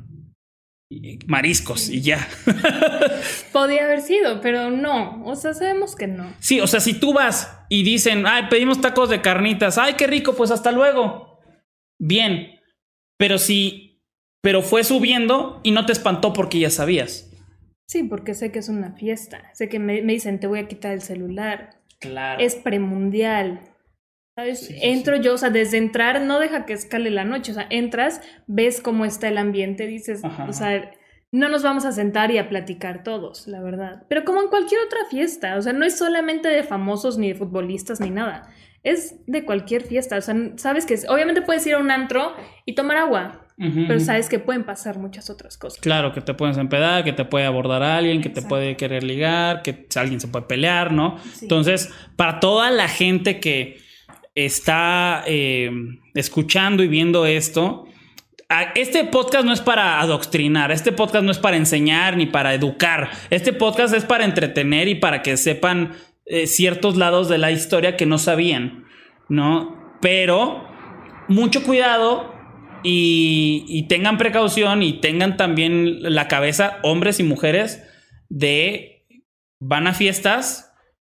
mariscos y ya. [LAUGHS] Podía haber sido, pero no. O sea, sabemos que no. Sí, o sea, si tú vas y dicen, ay, pedimos tacos de carnitas, ay, qué rico, pues hasta luego. Bien. Pero si, pero fue subiendo y no te espantó porque ya sabías. Sí, porque sé que es una fiesta. Sé que me, dicen, te voy a quitar el celular. Claro. Es premundial. ¿Sabes? Entro yo, o sea, desde entrar no deja que escale la noche, o sea, entras, ves cómo está el ambiente, dices, o sea, no nos vamos a sentar y a platicar todos, la verdad. Pero como en cualquier otra fiesta, o sea, no es solamente de famosos ni de futbolistas ni nada, es de cualquier fiesta, o sea, sabes que obviamente puedes ir a un antro y tomar agua, pero sabes que pueden pasar muchas otras cosas. Claro, que te puedes empedar, que te puede abordar alguien, que te puede querer ligar, que alguien se puede pelear, ¿no? Entonces, para toda la gente que está eh, escuchando y viendo esto, este podcast no es para adoctrinar, este podcast no es para enseñar ni para educar, este podcast es para entretener y para que sepan eh, ciertos lados de la historia que no sabían, ¿no? Pero mucho cuidado y, y tengan precaución y tengan también la cabeza, hombres y mujeres, de van a fiestas,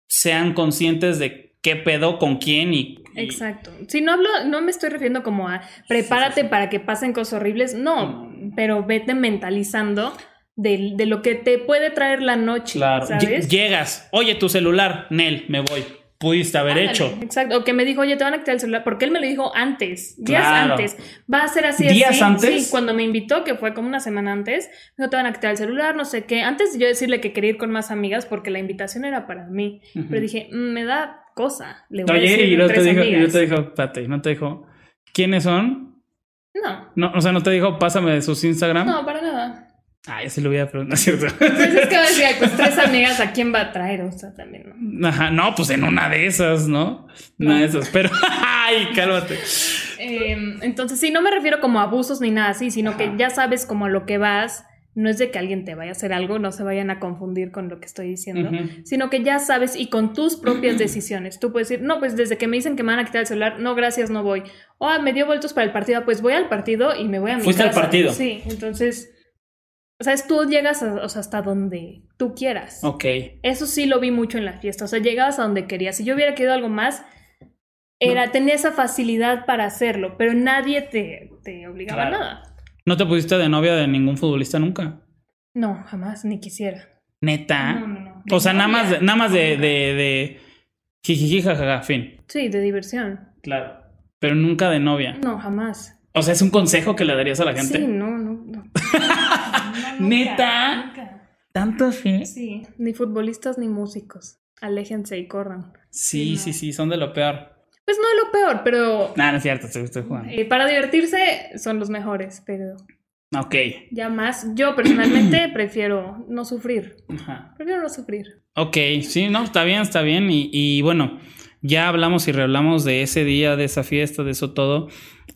sean conscientes de qué pedo, con quién y Exacto. Si no hablo, no me estoy refiriendo como a prepárate para que pasen cosas horribles, no, pero vete mentalizando de, lo que te puede traer la noche. Claro. ¿sabes? Llegas, oye, tu celular, Nel, me voy. Pudiste haber hecho. Exacto. O que me dijo, oye, te van a quitar el celular. Porque él me lo dijo antes, días antes. Va a ser así. ¿Días antes? Sí, cuando me invitó, que fue como una semana antes, me dijo, te van a quitar el celular, no sé qué. Antes de yo decirle que quería ir con más amigas porque la invitación era para mí. Pero dije, mm, me da cosa. Le voy a decir y no te dijo, y no te dijo, espérate, no te dijo, ¿quiénes son? No. no. O sea, no te dijo, pásame de sus Instagram. No, para nada. Ah, ya se lo voy a preguntar, [LAUGHS] ¿cierto? Pues es que decir, pues tres amigas, ¿a quién va a traer? O sea, también, ¿no? Ajá, no, pues en una de esas, ¿no? Una de esas, pero, [LAUGHS] ay, cálmate. Em, entonces, sí, no me refiero como a abusos ni nada así, sino que ya sabes como a lo que vas no es de que alguien te vaya a hacer algo, no se vayan a confundir con lo que estoy diciendo, sino que ya sabes y con tus propias decisiones. Tú puedes decir, no, pues desde que me dicen que me van a quitar el celular, no, gracias, no voy. O ah, me dio vueltos para el partido, pues voy al partido y me voy a mi Fuiste al partido. Sí, entonces, o sea, tú llegas hasta donde tú quieras. Ok. Eso sí lo vi mucho en la fiesta, o sea, llegabas a donde querías. Si yo hubiera querido algo más, era tener esa facilidad para hacerlo, pero nadie te, te obligaba a nada. ¿No te pusiste de novia de ningún futbolista nunca? No, jamás, ni quisiera. ¿Neta? No, no, no. O sea, nada más, nada más de, de, de jajaja, fin. Sí, de diversión. Claro. Pero nunca de novia. No, jamás. O sea, es un consejo que le darías a la gente. Sí, no, no. no. ¿Neta? Nunca. ¿Tanto sí? Sí, ni futbolistas ni músicos. Aléjense y corran. Sí, sí, sí, son de lo peor. Pues no es lo peor, pero. No, no es cierto, estoy, jugando. Eh, para divertirse son los mejores, pero. Ok. Ya más. Yo personalmente [CLEARS THROAT] prefiero no sufrir. Ajá. Prefiero no sufrir. Ok, sí, no, está bien, está bien. Y, y bueno, ya hablamos y rehablamos de ese día, de esa fiesta, de eso todo.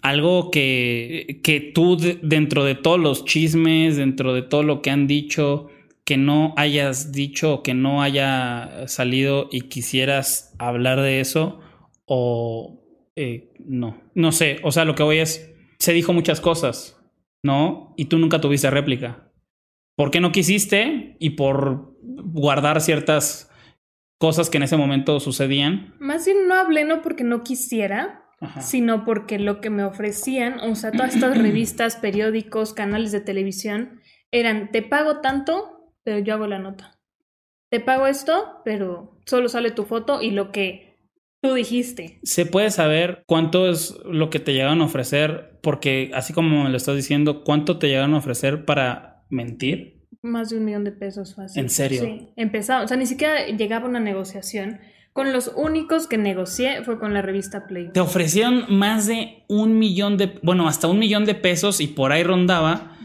Algo que, que tú, dentro de todos los chismes, dentro de todo lo que han dicho, que no hayas dicho que no haya salido y quisieras hablar de eso o eh, no. No sé, o sea, lo que voy es, se dijo muchas cosas, ¿no? Y tú nunca tuviste réplica. ¿Por qué no quisiste? Y por guardar ciertas cosas que en ese momento sucedían. Más bien no hablé no porque no quisiera, sino porque lo que me ofrecían, o sea, todas estas [CLEARS THROAT] revistas, periódicos, canales de televisión, eran, te pago tanto, pero yo hago la nota. Te pago esto, pero solo sale tu foto y lo que tú dijiste. ¿Se puede saber cuánto es lo que te llegan a ofrecer? Porque así como me lo estás diciendo, ¿cuánto te llegan a ofrecer para mentir? Más de un millón de pesos fácil. ¿En serio? Sí, empezaba, o sea, ni siquiera llegaba una negociación. Con los únicos que negocié fue con la revista Play. Te ofrecieron más de un millón de, bueno, hasta un millón de pesos y por ahí rondaba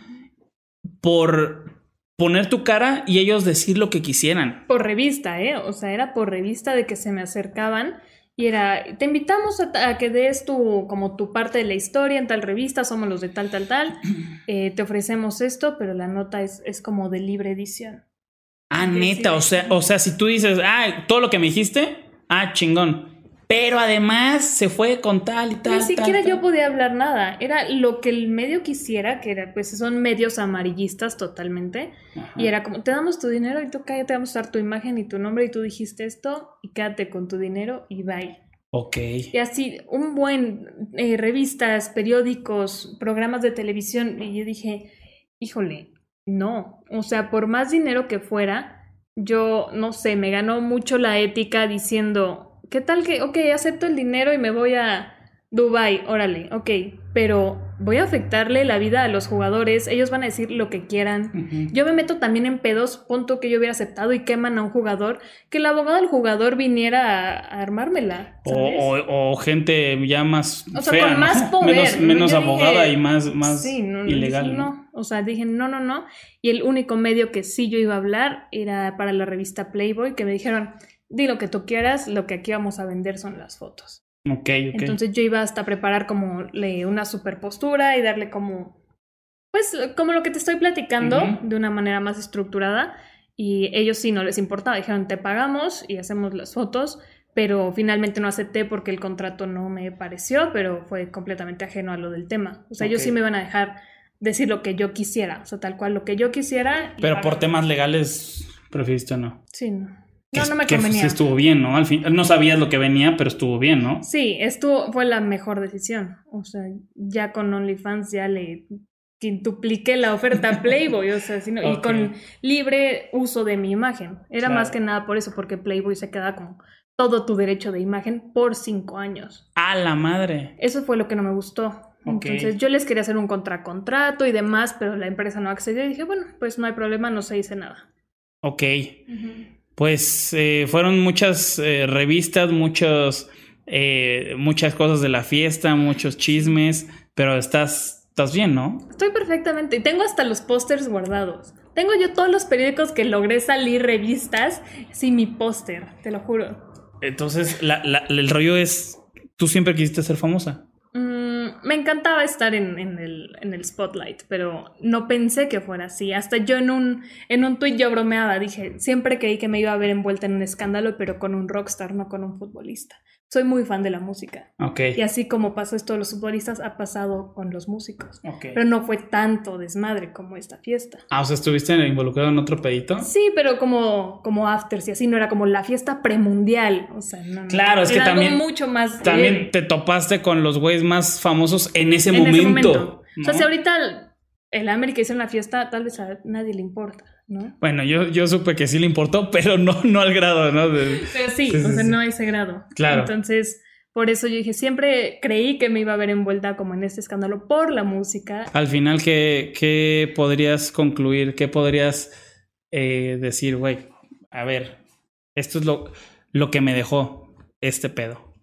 por poner tu cara y ellos decir lo que quisieran. Por revista, ¿eh? O sea, era por revista de que se me acercaban y era, te invitamos a, que des tu, como tu parte de la historia en tal revista, somos los de tal, tal, tal, [CLEARS THROAT] eh, te ofrecemos esto, pero la nota es, es como de libre edición. Ah, neta, o sea, o sea, si tú dices, ah, todo lo que me dijiste, ah, chingón. Pero además se fue con tal y tal. Ni siquiera yo podía hablar nada. Era lo que el medio quisiera, que era, pues son medios amarillistas totalmente. Y era como, te damos tu dinero y tú cállate, vamos a dar tu imagen y tu nombre y tú dijiste esto y quédate con tu dinero y bye. Ok. Y así, un buen eh, revistas, periódicos, programas de televisión. Y yo dije, híjole, no. O sea, por más dinero que fuera, yo, no sé, me ganó mucho la ética diciendo, ¿Qué tal que, ok, acepto el dinero y me voy a Dubai, órale, ok, pero voy a afectarle la vida a los jugadores, ellos van a decir lo que quieran. Yo me meto también en pedos, punto que yo hubiera aceptado y queman a un jugador, que el abogado del jugador viniera a, armármela. O, gente ya más o sea, con más [LAUGHS] poder. Menos, abogada y más, más ilegal. no, o sea, dije no, no, no. Y el único medio que sí yo iba a hablar era para la revista Playboy, que me dijeron, di lo que tú quieras, lo que aquí vamos a vender son las fotos. Ok, ok. Entonces yo iba hasta preparar como una superpostura y darle como, pues como lo que te estoy platicando de una manera más estructurada. Y ellos sí no les importaba, dijeron te pagamos y hacemos las fotos, pero finalmente no acepté porque el contrato no me pareció, pero fue completamente ajeno a lo del tema. O sea, ellos sí me iban a dejar decir lo que yo quisiera, o sea, tal cual lo que yo quisiera. Pero por temas legales, preferiste no. Sí, no. No, no me que estuvo bien, ¿no? Al fin, no sabías lo que venía, pero estuvo bien, ¿no? Sí, estuvo, fue la mejor decisión. O sea, ya con OnlyFans ya le quintupliqué la oferta Playboy, o sea, sino, y con libre uso de mi imagen. Era más que nada por eso, porque Playboy se queda con todo tu derecho de imagen por cinco años. ¡A la madre! Eso fue lo que no me gustó. Entonces yo les quería hacer un contracontrato y demás, pero la empresa no accedió y dije, bueno, pues no hay problema, no se dice nada. Ok. Pues eh, fueron muchas eh, revistas, muchos, eh, muchas cosas de la fiesta, muchos chismes, pero estás, estás bien, ¿no? Estoy perfectamente. Y tengo hasta los pósters guardados. Tengo yo todos los periódicos que logré salir, revistas, sin mi póster, te lo juro. Entonces, el rollo es, tú siempre quisiste ser famosa. Me encantaba estar en, el, en, el, spotlight, pero no pensé que fuera así. Hasta yo en un, en un tuit yo bromeaba, dije, siempre creí que me iba a ver envuelta en un escándalo, pero con un rockstar, no con un futbolista soy muy fan de la música. Okay. Y así como pasó esto de los futbolistas, ha pasado con los músicos. Pero no fue tanto desmadre como esta fiesta. Ah, o sea, ¿estuviste involucrado en otro pedito? Sí, pero como, como afters y así, no era como la fiesta premundial. O sea, no, Claro, es que también. mucho más. También te topaste con los güeyes más famosos en ese en momento. Ese momento. O sea, si ahorita el América hizo una fiesta, tal vez a nadie le importa. Bueno, yo, yo supe que sí le importó, pero no, no al grado, ¿no? pero sí, o sea, no a ese grado. Claro. Entonces, por eso yo dije, siempre creí que me iba a ver envuelta como en este escándalo por la música. Al final, ¿qué, qué podrías concluir? ¿Qué podrías eh, decir, güey? A ver, esto es lo, lo que me dejó este pedo.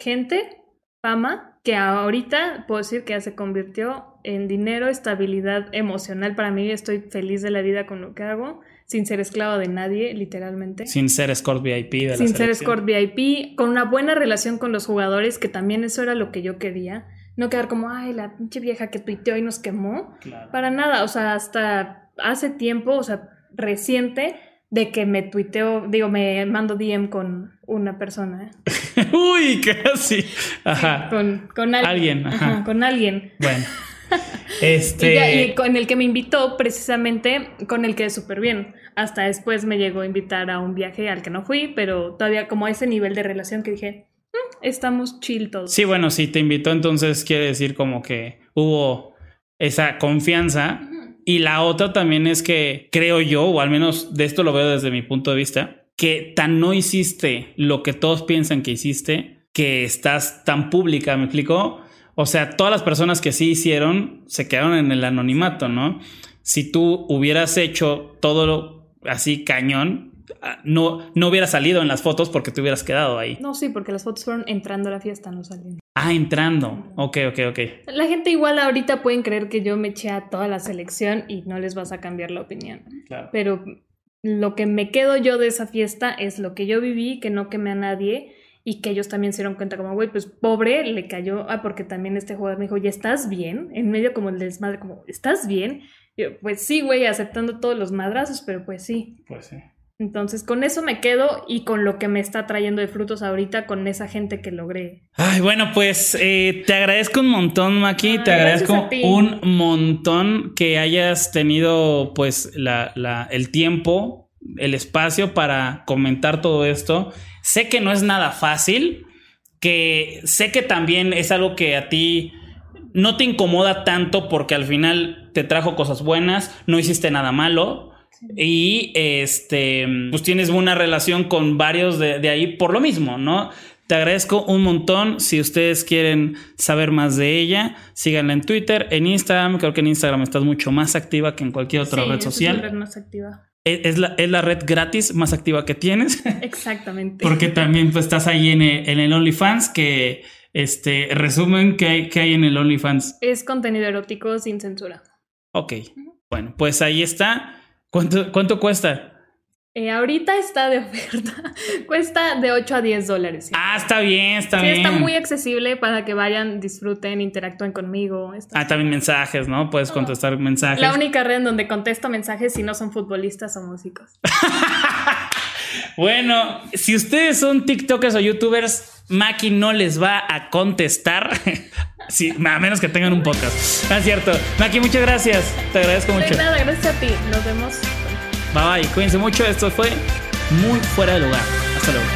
Gente, fama, que ahorita puedo decir que ya se convirtió en dinero, estabilidad emocional. Para mí estoy feliz de la vida con lo que hago, sin ser esclavo de nadie, literalmente. Sin ser escort VIP de Sin ser escort VIP, con una buena relación con los jugadores, que también eso era lo que yo quería. No quedar como, ay, la pinche vieja que tuiteó y nos quemó. Para nada, o sea, hasta hace tiempo, o sea, reciente de que me tuiteo, digo, me mando DM con una persona. [LAUGHS] Uy, casi. Ajá. con, con, alguien. Ajá. con alguien. Bueno. [LAUGHS] [LAUGHS] Este... Y, con el que me invitó, precisamente, con el que es súper bien. Hasta después me llegó a invitar a un viaje al que no fui, pero todavía como a ese nivel de relación que dije, mm, estamos chill todos. Sí, bueno, si te invitó, entonces quiere decir como que hubo esa confianza. Y la otra también es que creo yo, o al menos de esto lo veo desde mi punto de vista, que tan no hiciste lo que todos piensan que hiciste, que estás tan pública, ¿me explico? O sea, todas las personas que sí hicieron se quedaron en el anonimato, ¿no? Si tú hubieras hecho todo así cañón, ah, no, no hubiera salido en las fotos porque te hubieras quedado ahí. No, sí, porque las fotos fueron entrando a la fiesta, no saliendo. Ah, entrando. Ok, ok, ok. La gente igual ahorita pueden creer que yo me eché a toda la selección y no les vas a cambiar la opinión. Claro. Pero lo que me quedo yo de esa fiesta es lo que yo viví, que no quemé a nadie y que ellos también se dieron cuenta como, güey, pues pobre, le cayó, ah, porque también este jugador me dijo, ¿ya estás bien? En medio como el desmadre, como, ¿estás bien? yo, pues sí, güey, aceptando todos los madrazos, pero pues sí. Pues sí. Entonces, con eso me quedo y con lo que me está trayendo de frutos ahorita, con esa gente que logré. Ay, bueno, pues eh, te agradezco un montón, Maki. te agradezco un montón que hayas tenido, pues, la, la, el tiempo, el espacio para comentar todo esto. Sé que no es nada fácil, que sé que también es algo que a ti no te incomoda tanto porque al final te trajo cosas buenas, no hiciste nada malo. Y este, pues tienes una relación con varios de, ahí por lo mismo, ¿no? Te agradezco un montón. Si ustedes quieren saber más de ella, síganla en Twitter, en Instagram. Creo que en Instagram estás mucho más activa que en cualquier otra red social. Más activa. Es la, es la, red gratis más activa que tienes. [LAUGHS] Exactamente. Porque también pues, estás ahí en el, en el OnlyFans, que este resumen que hay, que hay en el OnlyFans. Es contenido erótico sin censura. Ok. Bueno, pues ahí está. ¿Cuánto, cuánto cuesta? Eh, ahorita está de [LAUGHS] oferta. Cuesta de 8 a 10 dólares. Ah, está bien, está bien. Está muy accesible para que vayan, disfruten, interactúen conmigo. ah, también mensajes, ¿no? Puedes contestar mensajes. La única red en donde contesto mensajes si no son futbolistas o músicos. [LAUGHS] bueno, si ustedes son TikTokers o YouTubers, Maki no les va a contestar. [LAUGHS] sí, a menos que tengan un podcast. Ah, es cierto. Maki, muchas gracias. Te agradezco mucho. nada, gracias a ti. Nos vemos. Bye bye, cuídense mucho. Esto fue muy fuera de lugar. Hasta luego.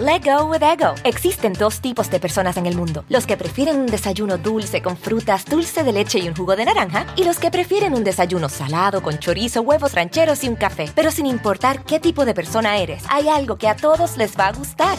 Let go with ego. Existen dos tipos de personas en el mundo: los que prefieren un desayuno dulce con frutas, dulce de leche y un jugo de naranja, y los que prefieren un desayuno salado con chorizo, huevos rancheros y un café. Pero sin importar qué tipo de persona eres, hay algo que a todos les va a gustar.